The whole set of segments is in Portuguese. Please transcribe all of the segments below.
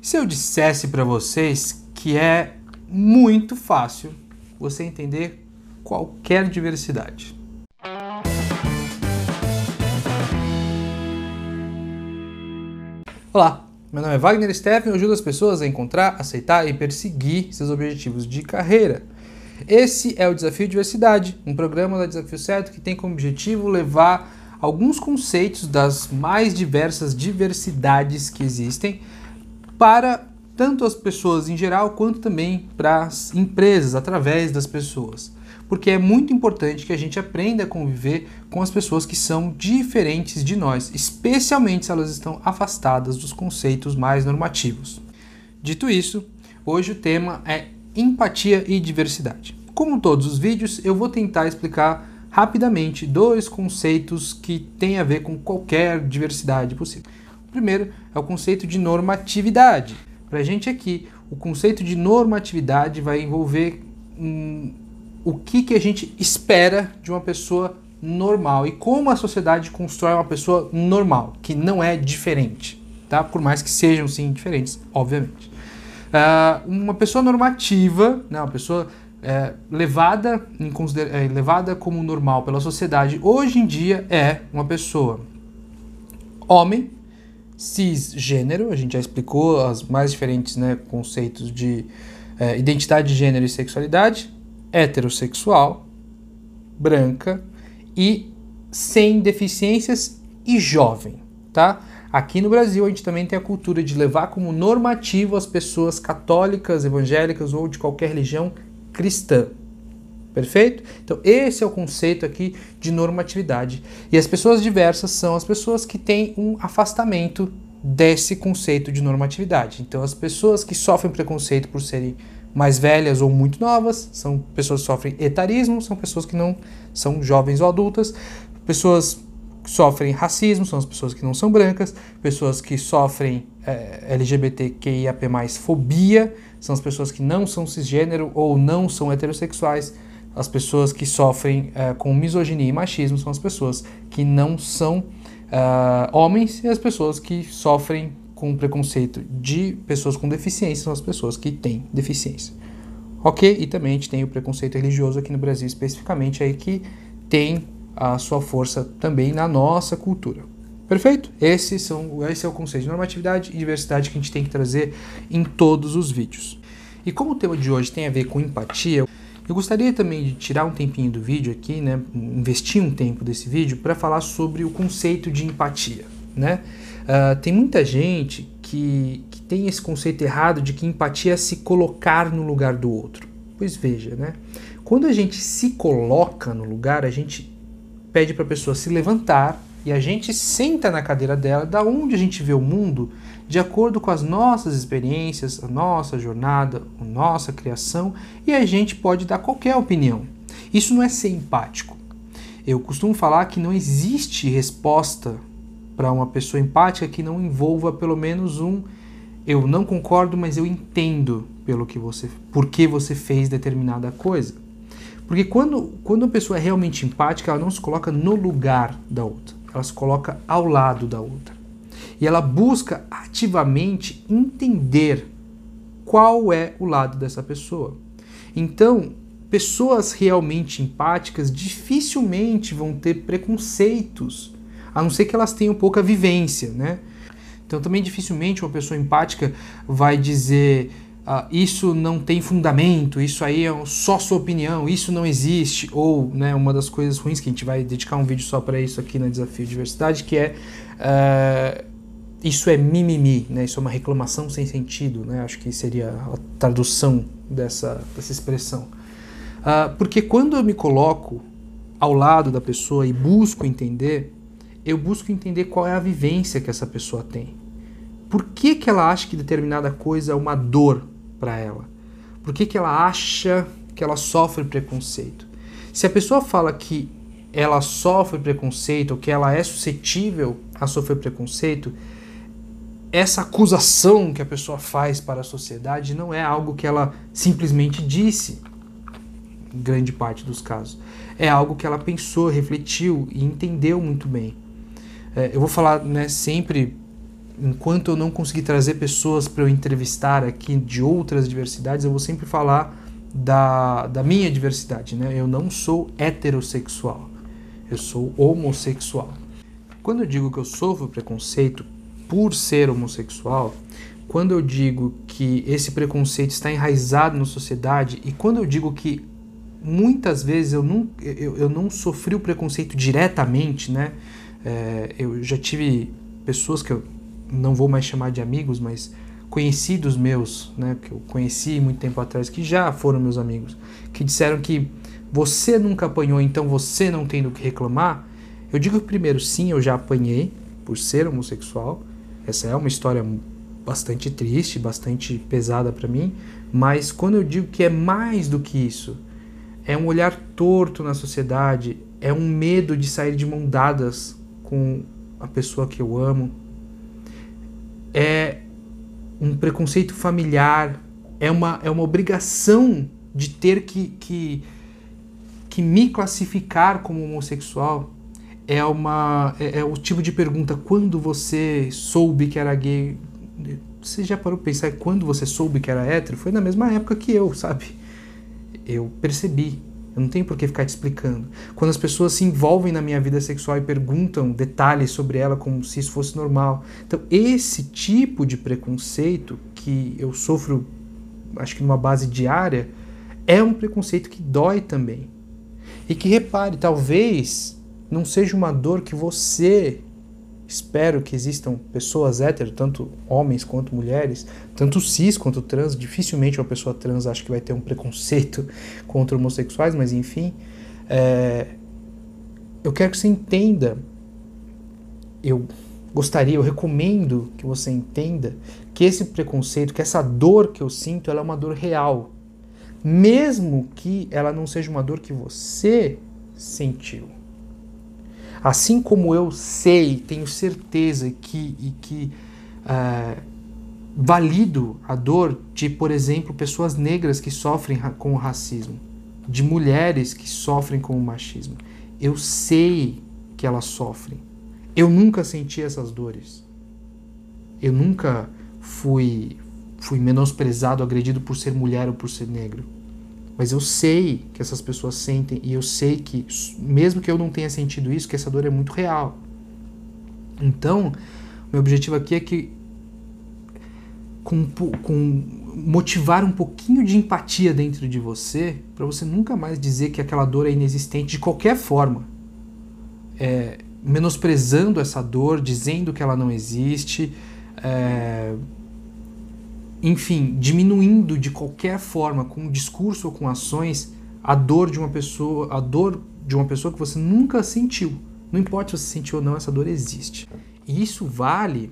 Se eu dissesse para vocês que é muito fácil você entender qualquer diversidade. Olá, meu nome é Wagner Steffen e eu ajudo as pessoas a encontrar, aceitar e perseguir seus objetivos de carreira. Esse é o Desafio Diversidade, um programa da Desafio Certo que tem como objetivo levar alguns conceitos das mais diversas diversidades que existem para tanto as pessoas em geral quanto também para as empresas através das pessoas. Porque é muito importante que a gente aprenda a conviver com as pessoas que são diferentes de nós, especialmente se elas estão afastadas dos conceitos mais normativos. Dito isso, hoje o tema é empatia e diversidade. Como todos os vídeos, eu vou tentar explicar rapidamente dois conceitos que têm a ver com qualquer diversidade possível. Primeiro é o conceito de normatividade. Para a gente aqui, o conceito de normatividade vai envolver hum, o que, que a gente espera de uma pessoa normal e como a sociedade constrói uma pessoa normal, que não é diferente, tá? Por mais que sejam sim diferentes, obviamente. Uh, uma pessoa normativa, né, uma pessoa é, levada, em é, levada como normal pela sociedade hoje em dia é uma pessoa homem, cisgênero, a gente já explicou os mais diferentes né, conceitos de é, identidade de gênero e sexualidade, heterossexual, branca e sem deficiências e jovem, tá? Aqui no Brasil a gente também tem a cultura de levar como normativo as pessoas católicas, evangélicas ou de qualquer religião cristã. Perfeito? Então, esse é o conceito aqui de normatividade. E as pessoas diversas são as pessoas que têm um afastamento desse conceito de normatividade. Então, as pessoas que sofrem preconceito por serem mais velhas ou muito novas são pessoas que sofrem etarismo, são pessoas que não são jovens ou adultas, pessoas que sofrem racismo são as pessoas que não são brancas, pessoas que sofrem é, LGBTQIAP+, fobia, são as pessoas que não são cisgênero ou não são heterossexuais. As pessoas que sofrem uh, com misoginia e machismo são as pessoas que não são uh, homens e as pessoas que sofrem com preconceito de pessoas com deficiência são as pessoas que têm deficiência. Ok? E também a gente tem o preconceito religioso aqui no Brasil especificamente aí que tem a sua força também na nossa cultura. Perfeito? Esse, são, esse é o conceito de normatividade e diversidade que a gente tem que trazer em todos os vídeos. E como o tema de hoje tem a ver com empatia, eu gostaria também de tirar um tempinho do vídeo aqui, né, investir um tempo desse vídeo para falar sobre o conceito de empatia. Né? Uh, tem muita gente que, que tem esse conceito errado de que empatia é se colocar no lugar do outro. Pois veja, né? Quando a gente se coloca no lugar, a gente pede para a pessoa se levantar e a gente senta na cadeira dela, da onde a gente vê o mundo, de acordo com as nossas experiências, a nossa jornada, a nossa criação, e a gente pode dar qualquer opinião. Isso não é ser empático. Eu costumo falar que não existe resposta para uma pessoa empática que não envolva pelo menos um eu não concordo, mas eu entendo pelo que você, por que você fez determinada coisa. Porque quando, quando a pessoa é realmente empática, ela não se coloca no lugar da outra ela se coloca ao lado da outra. E ela busca ativamente entender qual é o lado dessa pessoa. Então, pessoas realmente empáticas dificilmente vão ter preconceitos, a não ser que elas tenham pouca vivência, né? Então, também dificilmente uma pessoa empática vai dizer uh, isso não tem fundamento, isso aí é só sua opinião, isso não existe, ou né, uma das coisas ruins que a gente vai dedicar um vídeo só para isso aqui na Desafio de Diversidade, que é uh, isso é mimimi, né, isso é uma reclamação sem sentido, né, acho que seria a tradução dessa, dessa expressão. Uh, porque quando eu me coloco ao lado da pessoa e busco entender, eu busco entender qual é a vivência que essa pessoa tem. Por que, que ela acha que determinada coisa é uma dor para ela? Por que, que ela acha que ela sofre preconceito? Se a pessoa fala que ela sofre preconceito, ou que ela é suscetível a sofrer preconceito, essa acusação que a pessoa faz para a sociedade não é algo que ela simplesmente disse, em grande parte dos casos. É algo que ela pensou, refletiu e entendeu muito bem. É, eu vou falar né, sempre enquanto eu não conseguir trazer pessoas para eu entrevistar aqui de outras diversidades, eu vou sempre falar da, da minha diversidade, né? Eu não sou heterossexual, eu sou homossexual. Quando eu digo que eu sofro preconceito por ser homossexual, quando eu digo que esse preconceito está enraizado na sociedade e quando eu digo que muitas vezes eu não, eu, eu não sofri o preconceito diretamente, né? É, eu já tive pessoas que eu não vou mais chamar de amigos, mas conhecidos meus, né, que eu conheci muito tempo atrás, que já foram meus amigos, que disseram que você nunca apanhou, então você não tem do que reclamar. Eu digo primeiro, sim, eu já apanhei por ser homossexual. Essa é uma história bastante triste, bastante pesada para mim, mas quando eu digo que é mais do que isso, é um olhar torto na sociedade, é um medo de sair de mão dadas com a pessoa que eu amo, é um preconceito familiar, é uma, é uma obrigação de ter que, que, que me classificar como homossexual. É, uma, é, é o tipo de pergunta: quando você soube que era gay? Você já parou para pensar quando você soube que era hétero? Foi na mesma época que eu, sabe? Eu percebi. Eu não tenho por que ficar te explicando. Quando as pessoas se envolvem na minha vida sexual e perguntam detalhes sobre ela como se isso fosse normal. Então, esse tipo de preconceito que eu sofro, acho que numa base diária, é um preconceito que dói também. E que repare, talvez não seja uma dor que você Espero que existam pessoas héteros, tanto homens quanto mulheres, tanto cis quanto trans. Dificilmente uma pessoa trans acha que vai ter um preconceito contra homossexuais, mas enfim. É, eu quero que você entenda. Eu gostaria, eu recomendo que você entenda que esse preconceito, que essa dor que eu sinto, ela é uma dor real. Mesmo que ela não seja uma dor que você sentiu. Assim como eu sei, tenho certeza que, e que uh, valido a dor de, por exemplo, pessoas negras que sofrem com o racismo, de mulheres que sofrem com o machismo. Eu sei que elas sofrem. Eu nunca senti essas dores. Eu nunca fui, fui menosprezado, agredido por ser mulher ou por ser negro. Mas eu sei que essas pessoas sentem e eu sei que, mesmo que eu não tenha sentido isso, que essa dor é muito real. Então, meu objetivo aqui é que com, com motivar um pouquinho de empatia dentro de você, para você nunca mais dizer que aquela dor é inexistente de qualquer forma. É, menosprezando essa dor, dizendo que ela não existe, é, enfim, diminuindo de qualquer forma, com discurso ou com ações, a dor de uma pessoa, a dor de uma pessoa que você nunca sentiu. Não importa se você sentiu ou não, essa dor existe. E isso vale,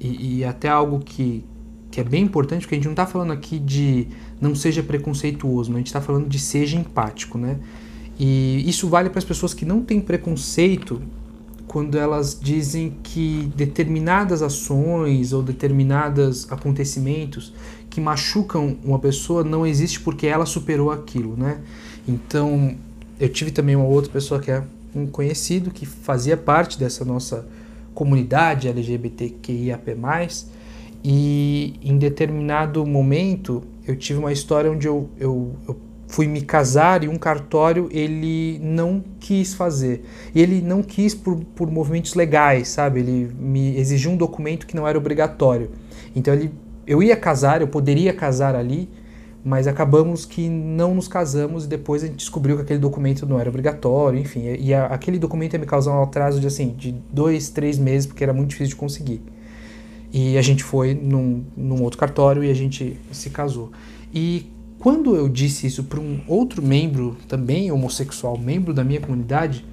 e, e até algo que, que é bem importante, porque a gente não está falando aqui de não seja preconceituoso, a gente está falando de seja empático, né? E isso vale para as pessoas que não têm preconceito quando elas dizem que determinadas ações ou determinados acontecimentos que machucam uma pessoa não existe porque ela superou aquilo, né? Então, eu tive também uma outra pessoa que é um conhecido que fazia parte dessa nossa comunidade LGBTQIAP+, e em determinado momento eu tive uma história onde eu, eu, eu fui me casar e um cartório ele não quis fazer. E ele não quis por, por movimentos legais, sabe? Ele me exigiu um documento que não era obrigatório. Então ele, eu ia casar, eu poderia casar ali, mas acabamos que não nos casamos e depois a gente descobriu que aquele documento não era obrigatório, enfim. E a, aquele documento ia me causar um atraso de assim, de dois, três meses, porque era muito difícil de conseguir. E a gente foi num, num outro cartório e a gente se casou. E quando eu disse isso para um outro membro, também homossexual, membro da minha comunidade,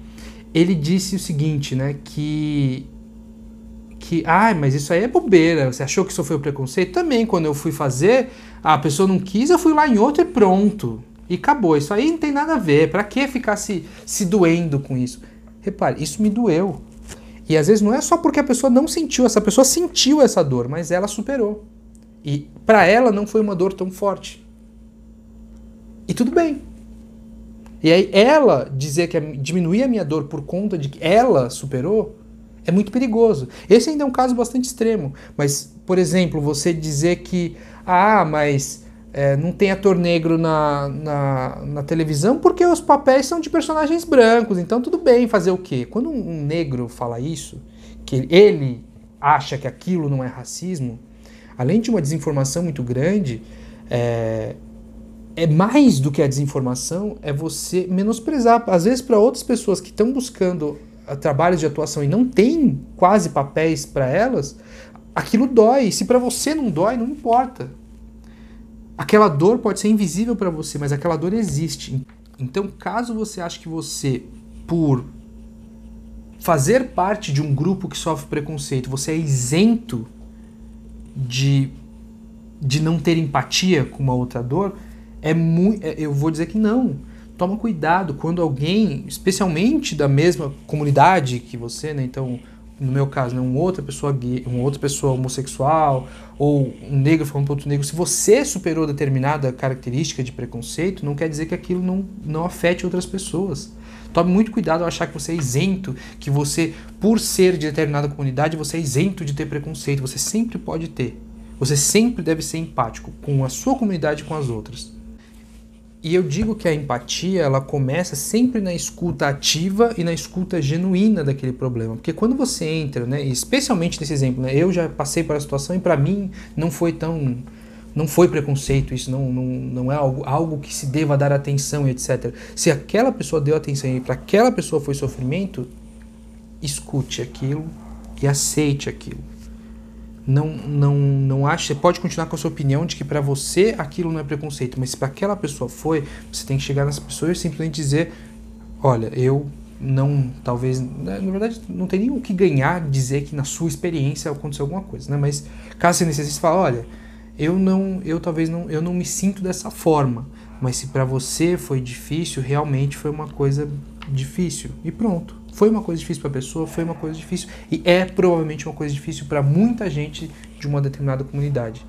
ele disse o seguinte, né, que que, ah, mas isso aí é bobeira, você achou que isso foi o preconceito? Também, quando eu fui fazer, a pessoa não quis, eu fui lá em outro e pronto. E acabou. Isso aí não tem nada a ver. Para que ficar se, se doendo com isso? Repare, isso me doeu. E às vezes não é só porque a pessoa não sentiu, essa pessoa sentiu essa dor, mas ela superou. E para ela não foi uma dor tão forte. E tudo bem. E aí ela dizer que diminuir a minha dor por conta de que ela superou É muito perigoso. Esse ainda é um caso bastante extremo. Mas, por exemplo, você dizer que, ah, mas é, não tem ator negro na, na, na, televisão porque os papéis são de personagens brancos, então tudo bem fazer o quê? Quando um negro fala isso, que ele acha que aquilo não é racismo, além de uma desinformação muito grande, é, é mais do que a desinformação, é você menosprezar, às vezes para outras pessoas que estão buscando ah, trabalhos de atuação e não tem quase papéis para elas, aquilo dói. Se para você não dói, não importa. Aquela dor pode ser invisível para você, mas aquela dor existe. Então, caso você ache que você, por fazer parte de um grupo que sofre preconceito, você é isento de, de não ter empatia com uma outra dor, é muito. É, eu vou dizer que não. Toma cuidado quando alguém, especialmente da mesma comunidade que você, né? Então, no meu caso, né, uma outra pessoa gay, uma outra pessoa homossexual, ou um negro falando para outro negro, se você superou determinada característica de preconceito, não quer dizer que aquilo não, não afete outras pessoas. Tome muito cuidado ao achar que você é isento, que você, por ser de determinada comunidade, você é isento de ter preconceito. Você sempre pode ter. Você sempre deve ser empático com a sua comunidade e com as outras. E eu digo que a empatia, ela começa sempre na escuta ativa e na escuta genuína daquele problema. Porque quando você entra, né, especialmente nesse exemplo, né, eu já passei por a situação e para mim não foi tão não foi preconceito, isso não, não, não é algo, algo que se deva dar atenção etc. Se aquela pessoa deu atenção e para aquela pessoa foi sofrimento, escute aquilo e aceite aquilo não não não acha, você pode continuar com a sua opinião de que para você aquilo não é preconceito, mas se para aquela pessoa foi, você tem que chegar nessa pessoa e simplesmente dizer, olha, eu não, talvez, né, na verdade, não tem nem o que ganhar dizer que na sua experiência aconteceu alguma coisa, né? Mas caso você necessite falar, olha, eu não, eu talvez não, eu não me sinto dessa forma, mas se para você foi difícil, realmente foi uma coisa difícil e pronto. Foi uma coisa difícil para a pessoa, foi uma coisa difícil e é provavelmente uma coisa difícil para muita gente de uma determinada comunidade.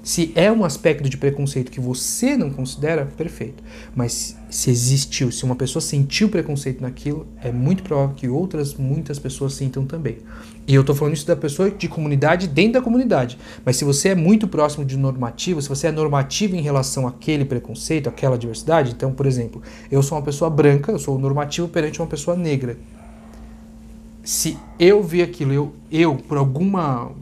Se é um aspecto de preconceito que você não considera, perfeito. Mas se existiu, se uma pessoa sentiu preconceito naquilo, é muito provável que outras muitas pessoas sintam também. E eu estou falando isso da pessoa de comunidade dentro da comunidade. Mas se você é muito próximo de normativo, se você é normativo em relação àquele preconceito, àquela diversidade, então, por exemplo, eu sou uma pessoa branca, eu sou normativo perante uma pessoa negra se eu vi aquilo, eu, eu, por alguma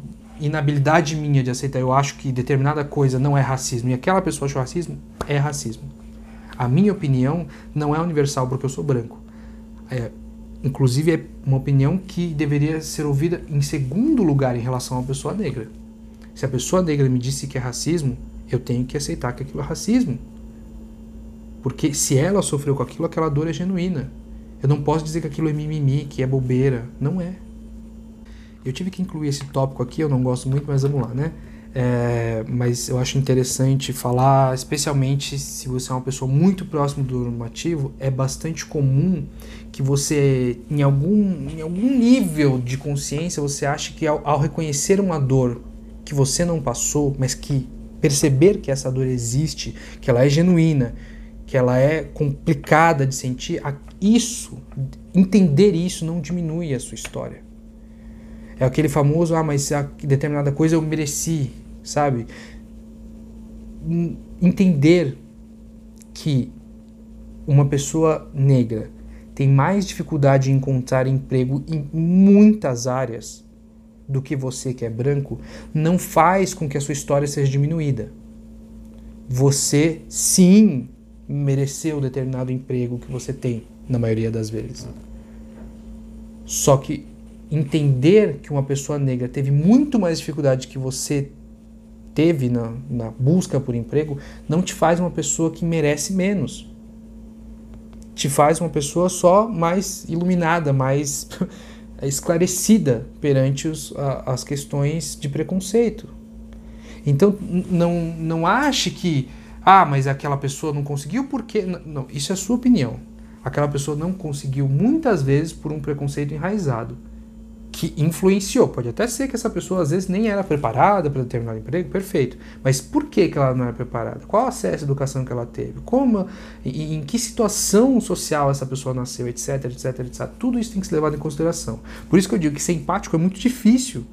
inabilidade minha de aceitar, eu acho que determinada coisa não é racismo e aquela pessoa achou racismo, é racismo. A minha opinião não é universal porque eu sou branco. É, inclusive é uma opinião que deveria ser ouvida em segundo lugar em relação uma pessoa negra. Se a pessoa negra me disse que é racismo, eu tenho que aceitar que aquilo é racismo. Porque se ela sofreu com aquilo, aquela dor é genuína. Eu não posso dizer que aquilo é mimimi, que é bobeira. Não é. Eu tive que incluir esse tópico aqui, eu não gosto muito, mas vamos lá, né? É, mas eu acho interessante falar, especialmente se você é uma pessoa muito próxima do normativo, é bastante comum que você, em algum, em algum nível de consciência, você ache que ao, ao reconhecer uma dor que você não passou, mas que perceber que essa dor existe, que ela é genuína, que ela é complicada de sentir, isso, entender isso não diminui a sua história. É aquele famoso, ah, mas determinada coisa eu mereci, sabe? Entender que uma pessoa negra tem mais dificuldade em encontrar emprego em muitas áreas do que você que é branco, não faz com que a sua história seja diminuída. Você sim mereceu determinado emprego que você tem, na maioria das vezes. Só que entender que uma pessoa negra teve muito mais dificuldade que você teve na, na busca por emprego não te faz uma pessoa que merece menos. Te faz uma pessoa só mais iluminada, mais esclarecida perante os, a, as questões de preconceito. Então, não, não ache que ah, mas aquela pessoa não conseguiu porque. Não, isso é sua opinião. Aquela pessoa não conseguiu muitas vezes por um preconceito enraizado, que influenciou. Pode até ser que essa pessoa às vezes nem era preparada para determinado emprego, perfeito. Mas por que, que ela não era preparada? Qual acesso à educação que ela teve? Como, em, em que situação social essa pessoa nasceu, etc, etc, etc. Tudo isso tem que ser levado em consideração. Por isso que eu digo que ser empático é muito difícil.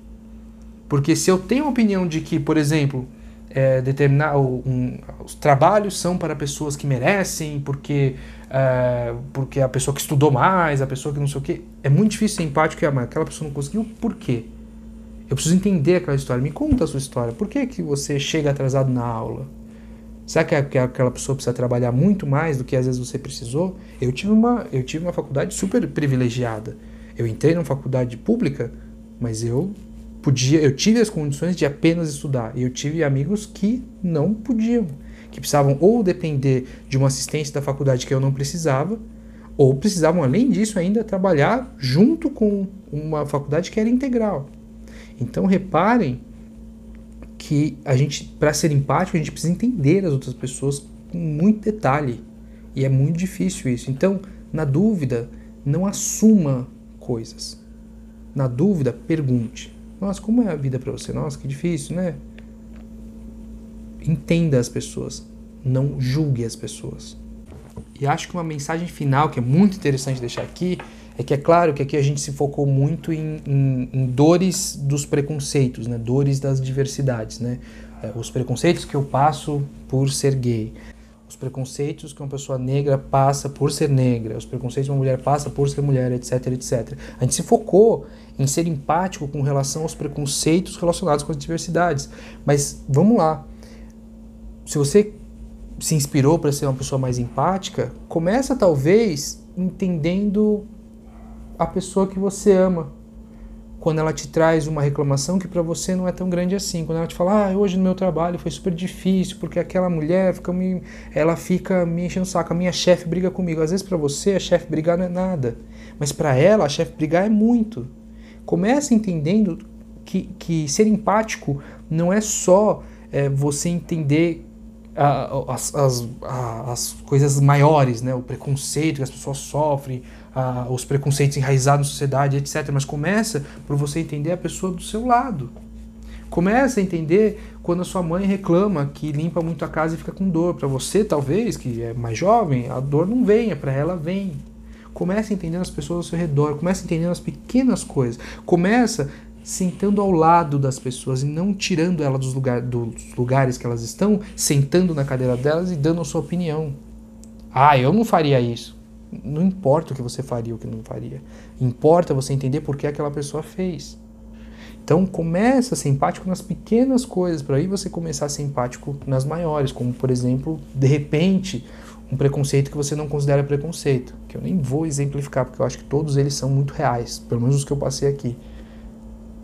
Porque se eu tenho a opinião de que, por exemplo, é, determinar um, os trabalhos são para pessoas que merecem, porque, é, porque a pessoa que estudou mais, a pessoa que não sei o quê. É muito difícil ser empático e amar. Aquela pessoa não conseguiu, por quê? Eu preciso entender aquela história. Me conta a sua história. Por que, que você chega atrasado na aula? Será que, que aquela pessoa precisa trabalhar muito mais do que às vezes você precisou? Eu tive uma, eu tive uma faculdade super privilegiada. Eu entrei numa faculdade pública, mas eu podia, eu tive as condições de apenas estudar. E eu tive amigos que não podiam, que precisavam ou depender de uma assistência da faculdade que eu não precisava, ou precisavam, além disso, ainda trabalhar junto com uma faculdade que era integral. Então, reparem que a gente, para ser empático, a gente precisa entender as outras pessoas com muito detalhe. E é muito difícil isso. Então, na dúvida, não assuma coisas. Na dúvida, pergunte. Nossa, como é a vida para você? Nossa, que difícil, né? Entenda as pessoas, não julgue as pessoas. E acho que uma mensagem final que é muito interessante deixar aqui é que é claro que aqui a gente se focou muito em, em, em dores dos preconceitos, né? dores das diversidades, né? É, os preconceitos que eu passo por ser gay os preconceitos que uma pessoa negra passa por ser negra, os preconceitos que uma mulher passa por ser mulher, etc, etc. A gente se focou em ser empático com relação aos preconceitos relacionados com as diversidades. Mas vamos lá. Se você se inspirou para ser uma pessoa mais empática, começa talvez entendendo a pessoa que você ama quando ela te traz uma reclamação que para você não é tão grande assim. Quando ela te fala, ah, hoje no meu trabalho foi super difícil porque aquela mulher fica me, ela fica me enchendo o saco, a minha chefe briga comigo. Às vezes para você a chefe brigar não é nada, mas para ela a chefe brigar é muito. Comece entendendo que, que ser empático não é só é, você entender as, as, as, coisas maiores, né? o preconceito que as pessoas sofrem, os preconceitos enraizados na sociedade, etc. Mas começa por você entender a pessoa do seu lado. Começa a entender quando a sua mãe reclama que limpa muito a casa e fica com dor. Para você, talvez, que é mais jovem, a dor não venha, para ela vem. Começa entendendo as pessoas ao seu redor, começa entendendo as pequenas coisas. Começa sentando ao lado das pessoas e não tirando elas dos, lugar, dos lugares que elas estão, sentando na cadeira delas e dando a sua opinião. Ah, eu não faria isso. Não importa o que você faria ou o que não faria. Importa você entender por que aquela pessoa fez. Então começa a ser empático nas pequenas coisas, para aí você começar a ser empático nas maiores, como por exemplo, de repente, um preconceito que você não considera preconceito, que eu nem vou exemplificar, porque eu acho que todos eles são muito reais, pelo menos os que eu passei aqui.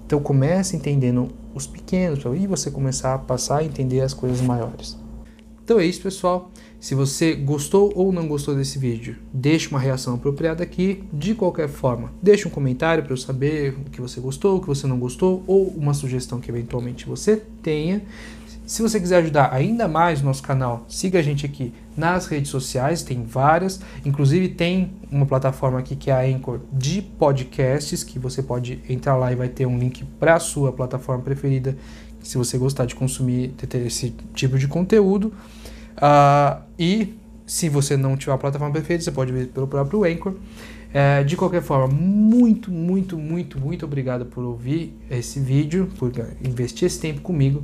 Então comece entendendo os pequenos, aí você começar a passar a entender as coisas maiores. Então é isso, pessoal. Se você gostou ou não gostou desse vídeo, deixe uma reação apropriada aqui. De qualquer forma, deixe um comentário para eu saber o que você gostou, o que você não gostou, ou uma sugestão que eventualmente você tenha. Se você quiser ajudar ainda mais o nosso canal, siga a gente aqui nas redes sociais, tem várias. Inclusive tem uma plataforma aqui que é a Anchor de podcasts, que você pode entrar lá e vai ter um link para a sua plataforma preferida, se você gostar de consumir esse tipo de conteúdo. Uh, e se você não tiver a plataforma perfeita, você pode ver pelo próprio Anchor. É, de qualquer forma, muito, muito, muito, muito obrigado por ouvir esse vídeo, por investir esse tempo comigo.